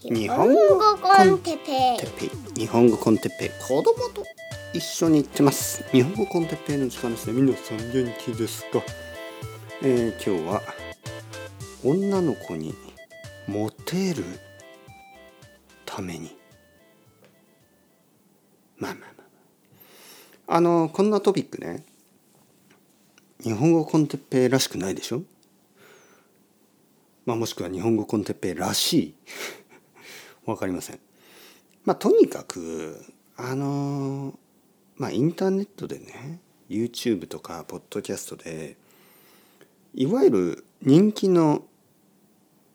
日本語コンテッペ日本語コンテッペイ。子供と一緒に行ってます。日本語コンテッペイの時間ですね。皆さん元気ですか、えー、今日は女の子にモテるために。まあまあまああ。のこんなトピックね。日本語コンテッペイらしくないでしょ？まあもしくは日本語コンテッペイらしいわかりません。まあとにかくあのまあインターネットでね YouTube とかポッドキャストでいわゆる人気の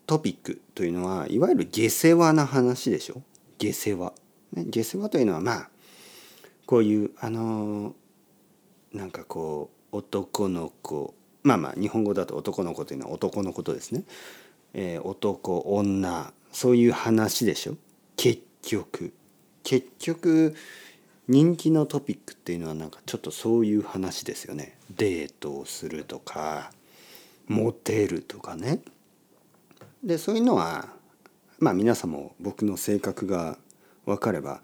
トピックというのはいわゆる下世話な話でしょ？下世話。ね、下世話というのはまあこういうあのなんかこう男の子まあまあ日本語だと男の子というのは男のことですね。えー、男女そういう話でしょ？結局。結局人気のトピックっていうのはなんかちょっとそういう話ですよね。デートをするとかモテるとかね。でそういうのはまあ皆さんも僕の性格が分かれば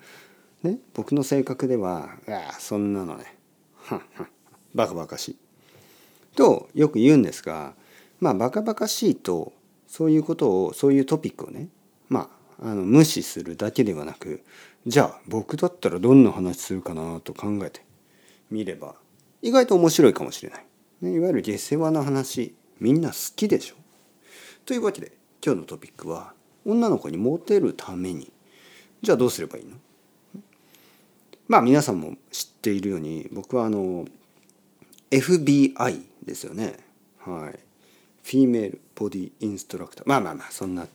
ね僕の性格ではいやそんなのね。はんはんバカバカしい。とよく言うんですがまあバカバカしいとそういうことをそういうトピックをねまああの無視するだけではなくじゃあ僕だったらどんな話するかなと考えてみれば意外と面白いかもしれない。ね、いわゆる下世話な話みんな好きでしょ。というわけで今日のトピックは女の子にモテるためにじゃあどうすればいいの？まあ皆さんも知っているように僕はあの FBI ですよね。はい。フィメールボディインストラクターまあまあまあそんな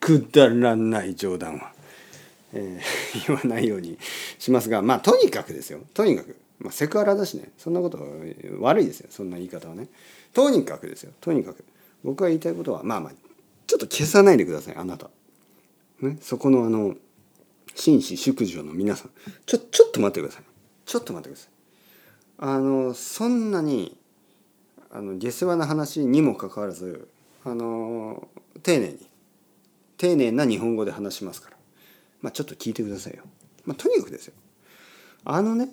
くだらない冗談は、えー、言わないようにしますがまあとにかくですよ。とにかく、まあ、セクハラだしね。そんなこと悪いですよ。そんな言い方はね。とにかくですよ。とにかく。僕が言いたいことはまあまあちょっと消さないでください。あなた、ね、そこのあの紳士淑女の皆さん。ちょちょっと待ってください。ちょっと待ってください。あのそんなにあの下世話な話にもかかわらずあの丁寧に丁寧な日本語で話しますから、まあ、ちょっと聞いてくださいよ。まあ、とにかくですよ。あのね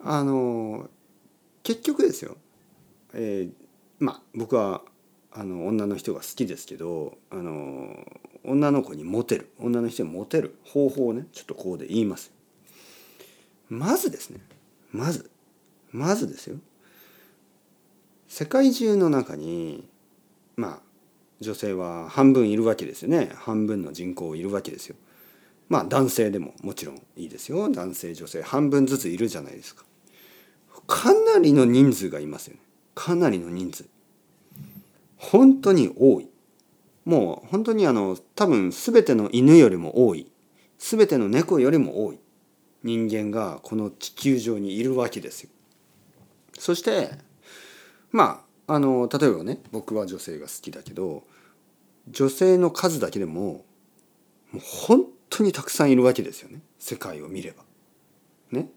あの結局ですよ、えー、まあ僕はあの女の人が好きですけどあの女の子にモテる。女の人にモテる方法をねちょっとこうで言います。まずですね。まず。まずですよ。世界中の中にまあ女性は半分いるわけですよね半分の人口いるわけですよ。まあ男性でももちろんいいですよ男性女性半分ずついるじゃないですか。かなりの人数がいますよねかなりの人数。本当に多い。もう本当にあの多分全ての犬よりも多い全ての猫よりも多い人間がこの地球上にいるわけですよ。そしてまああの例えばね僕は女性が好きだけど女性の数だけでももう本当にたくさんいるわけですよね世界を見れば。ね。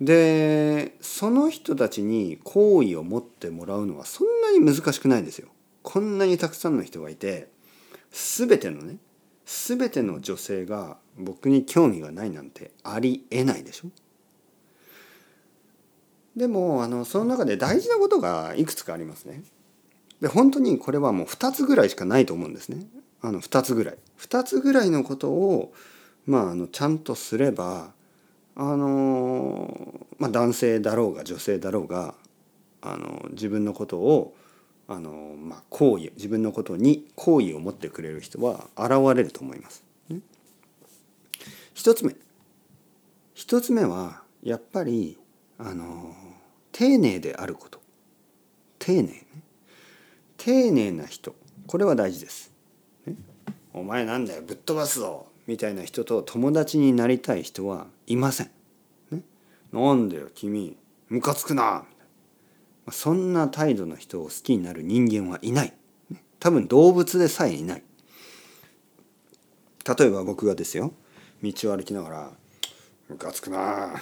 でその人たちに好意を持ってもらうのはそんなに難しくないですよ。こんなにたくさんの人がいて全てのね全ての女性が僕に興味がないなんてありえないでしょでもあのその中で大事なことがいくつかありますね。で本当にこれはもう2つぐらいしかないと思うんですね。あの2つぐらい。2つぐらいのことを、まあ、あのちゃんとすればあの、まあ、男性だろうが女性だろうがあの自分のことをあの、まあ、好意自分のことに好意を持ってくれる人は現れると思います。ね、一つ目一つ目はやっぱりあの丁寧であること丁寧ね丁寧な人。これは大事です。ね、お前なんだよ。ぶっ飛ばすぞ。みたいな人と友達になりたい人はいません。ね、なんだよ君。ムカつくな。そんな態度の人を好きになる人間はいない。多分動物でさえいない。例えば僕がですよ。道を歩きながら「ムカつくな。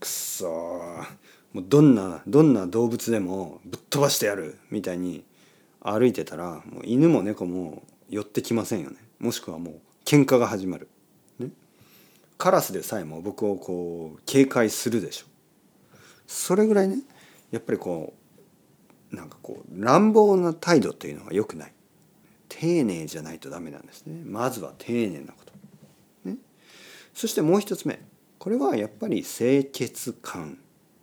くっそもうどんなどんな動物でもぶっ飛ばしてやる。みたいに歩いてたらもう犬も猫も寄ってきませんよね。もしくはもう喧嘩が始まる、ね、カラスでさえも僕をこう警戒するでしょ。それぐらいねやっぱりこうなんかこう乱暴な態度というのは良くない。丁寧じゃないとダメなんですね。まずは丁寧なこと、ね、そしてもう一つ目。これはやっぱり清潔感、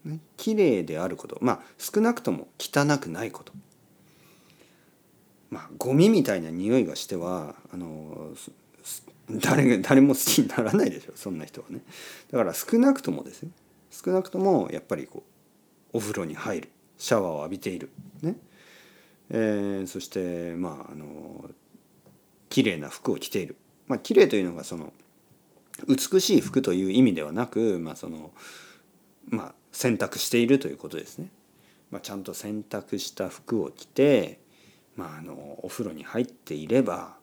ね、綺麗であること。まあ少なくとも汚くないこと。まあゴミみたいな匂いがしてはあの誰誰も好きにならないでしょそんな人はね。だから少なくともですよ。少なくともやっぱりこうお風呂に入る。シャワーを浴びている。ね。えー、そしてまああの綺麗な服を着ている。まあ綺麗というのがその美しい服という意味ではなくまあそのまあ洗濯しているということですね、まあ、ちゃんと洗濯した服を着てまああのお風呂に入っていれば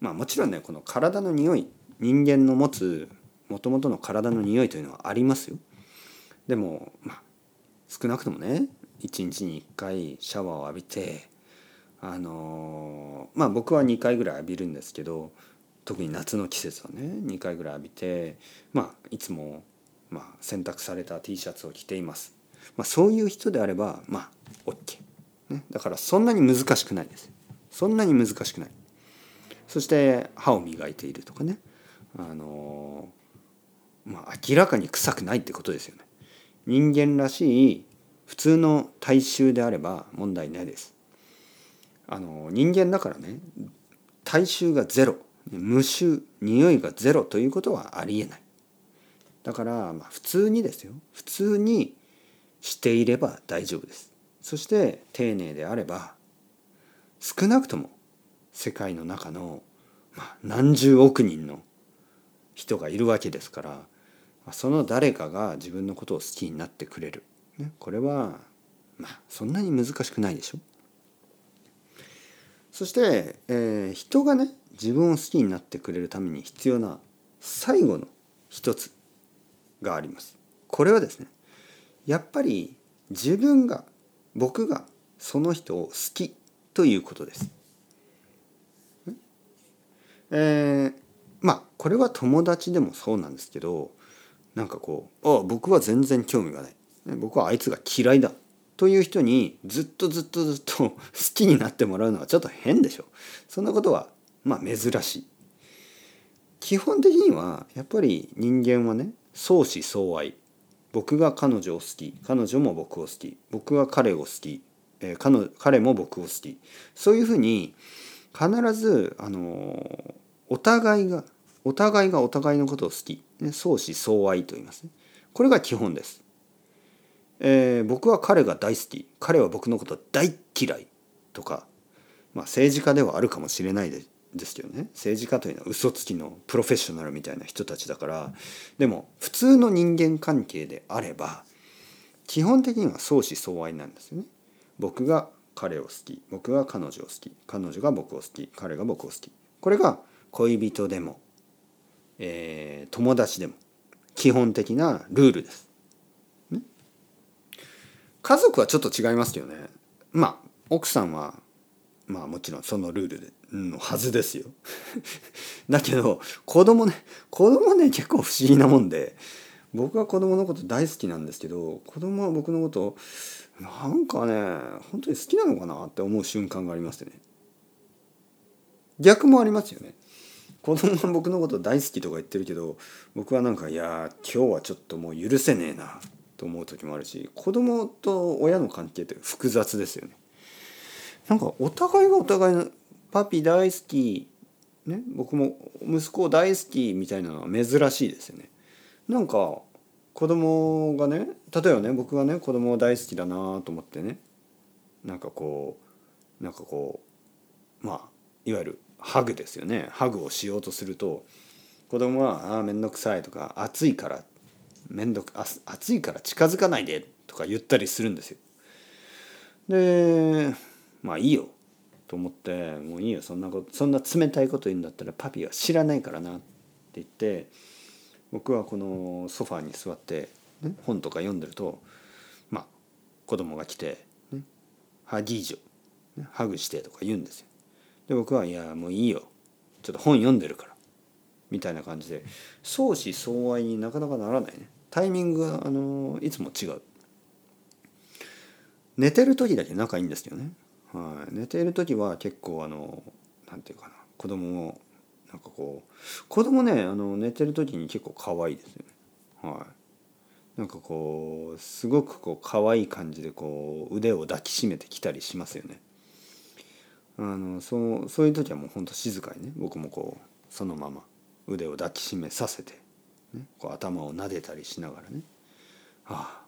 まあもちろんねこの体の匂い人間の持つもともとの体の匂いというのはありますよ。でもまあ少なくともね一日に1回シャワーを浴びてあのまあ僕は2回ぐらい浴びるんですけど特に夏の季節はね2回ぐらい浴びてまあいつも、まあ、洗濯された T シャツを着ています。まあ、そういう人であればまあ OK、ね、だからそんなに難しくないです。そんなに難しくない。そして歯を磨いているとかね。あのまあ明らかに臭くないってことですよね。人間らしい普通の体臭であれば問題ないです。あの人間だからね体臭がゼロ無臭匂いがゼロということはありえない。だからまあ普通にですよ。普通にしていれば大丈夫です。そして丁寧であれば少なくとも世界の中の、何十億人の人がいるわけですからその誰かが自分のことを好きになってくれる、ね、これはまあそんなに難しくないでしょそして、えー、人がね自分を好きになってくれるために必要な最後の一つがあります。これはですねやっぱり自分が僕がその人を好きということです。えー、まあこれは友達でもそうなんですけどなんかこう「ああ僕は全然興味がない」僕はあいつが嫌いだという人にずっとずっとずっと 好きになってもらうのはちょっと変でしょ。そんなことはまあ珍しい。基本的にはやっぱり人間はね相思相愛。僕が彼女を好き彼女も僕を好き僕は彼を好き、えー、彼も僕を好き。そういうふうに必ずあのお互いがお互いがお互いのことを好き、ね、相思相愛と言いますね。これが基本です。えー、僕は彼が大好き。彼は僕のこと大嫌いとか、まあ、政治家ではあるかもしれないですけどね。政治家というのは嘘つきのプロフェッショナルみたいな人たちだから。でも普通の人間関係であれば基本的には相思相愛なんですよね。僕が彼を好き僕が彼女を好き彼女が僕を好き彼が僕を好き。これが恋人でも、えー、友達でも基本的なルールです。家族はちょっと違いますけどね。まあ奥さんはまあもちろんそのルールでのはずですよ。だけど子供ね子供ね結構不思議なもんで僕は子供のこと大好きなんですけど子供は僕のことなんかね本当に好きなのかなって思う瞬間がありましてね。逆もありますよね。子供は僕のこと大好きとか言ってるけど僕はなんかいや今日はちょっともう許せねえなと思う時もあるし子供と親の関係って複雑ですよね。なんかお互いがお互いのパピ大好き、ね、僕も息子大好きみたいなのは珍しいですよね。なんか子供がね例えばね僕がね子供大好きだなと思ってねなんかこうなんかこうまあいわゆるハグですよねハグをしようとすると子供は「ああ面倒くさい」とか「暑いから」面倒あ暑いから近づかないでとか言ったりするんですよ。でまあいいよと思ってもういいよ。そんなことそんな冷たいこと言うんだったらパピは知らないからなって言って僕はこのソファーに座って、ね、本とか読んでるとまあ子供が来て、ね「ハギージョ、ね、ハグして」とか言うんですよ。で僕は「いやもういいよ」ちょっと本読んでるから。みたいな感じで。相思相愛になかなかならないね。タイミングがあのいつも違う。寝てる時だけ仲いいんですよね、はい、寝ている時は結構あのなんていうかな子供をなんかこう子供ねあの寝てる時に結構可愛いですよ。ねはい。なんかこうすごくこう可愛い感じでこう腕を抱きしめてきたりしますよね。あのそうそういう時はもうほんと静かにね僕もこうそのまま腕を抱きしめさせて、ね、こう頭を撫でたりしながらね。ああ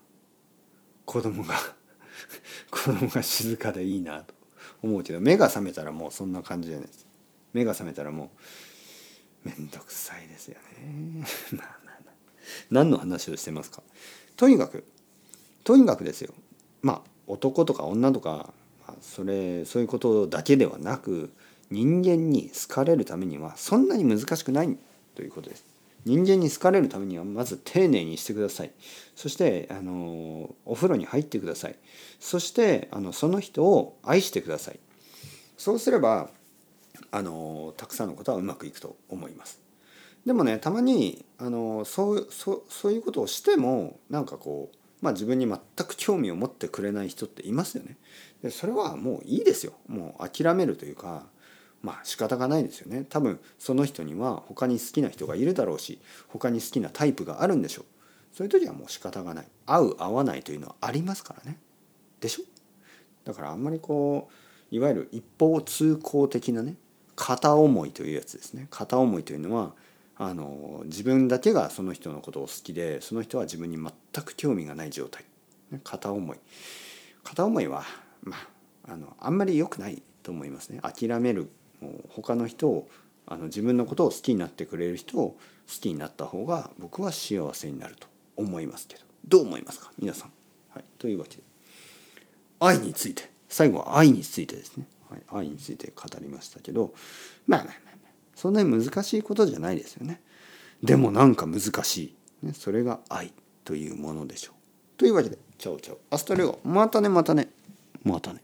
子供が 子供が静かでいいなと。思うけど目が覚めたらもうそんな感じじゃない。です目が覚めたらもう面倒くさいですよね。まあまあまあ。何の話をしてますか？とにかくとにかくですよ。まあ男とか女とかそれそういうことだけではなく人間に好かれるためにはそんなに難しくないということです。人間に好かれるためにはまず丁寧にしてください。そしてあのお風呂に入ってください。そしてあのその人を愛してください。そうすればあのたくさんのことはうまくいくと思います。でもねたまにあのそうそういうことをしてもなんかこうまあ自分に全く興味を持ってくれない人っていますよね。でそれはもういいですよもう諦めるというかまあ仕方がないですよね。多分その人には他に好きな人がいるだろうし他に好きなタイプがあるんでしょう。そういう時はもう仕方がない。合う合わないというのはありますからね。でしょ？だからあんまりこういわゆる一方通行的なね片思いというやつですね。片思いというのはあの自分だけがその人のことを好きでその人は自分に全く興味がない状態。片思い。片思いはまあ、あのあんまり良くないと思いますね。諦める他の人をあの自分のことを好きになってくれる人を好きになった方が僕は幸せになると思いますけど。どう思いますか？皆さん。はい、というわけで愛について。最後は愛についてですね、はい、愛について語りましたけど。まあまあまあまあ。そんなに難しいことじゃないですよね。でもなんか難しい、ね、それが愛というものでしょう。というわけでチャオチャオ。 Hasta luego。またねまたね。またね。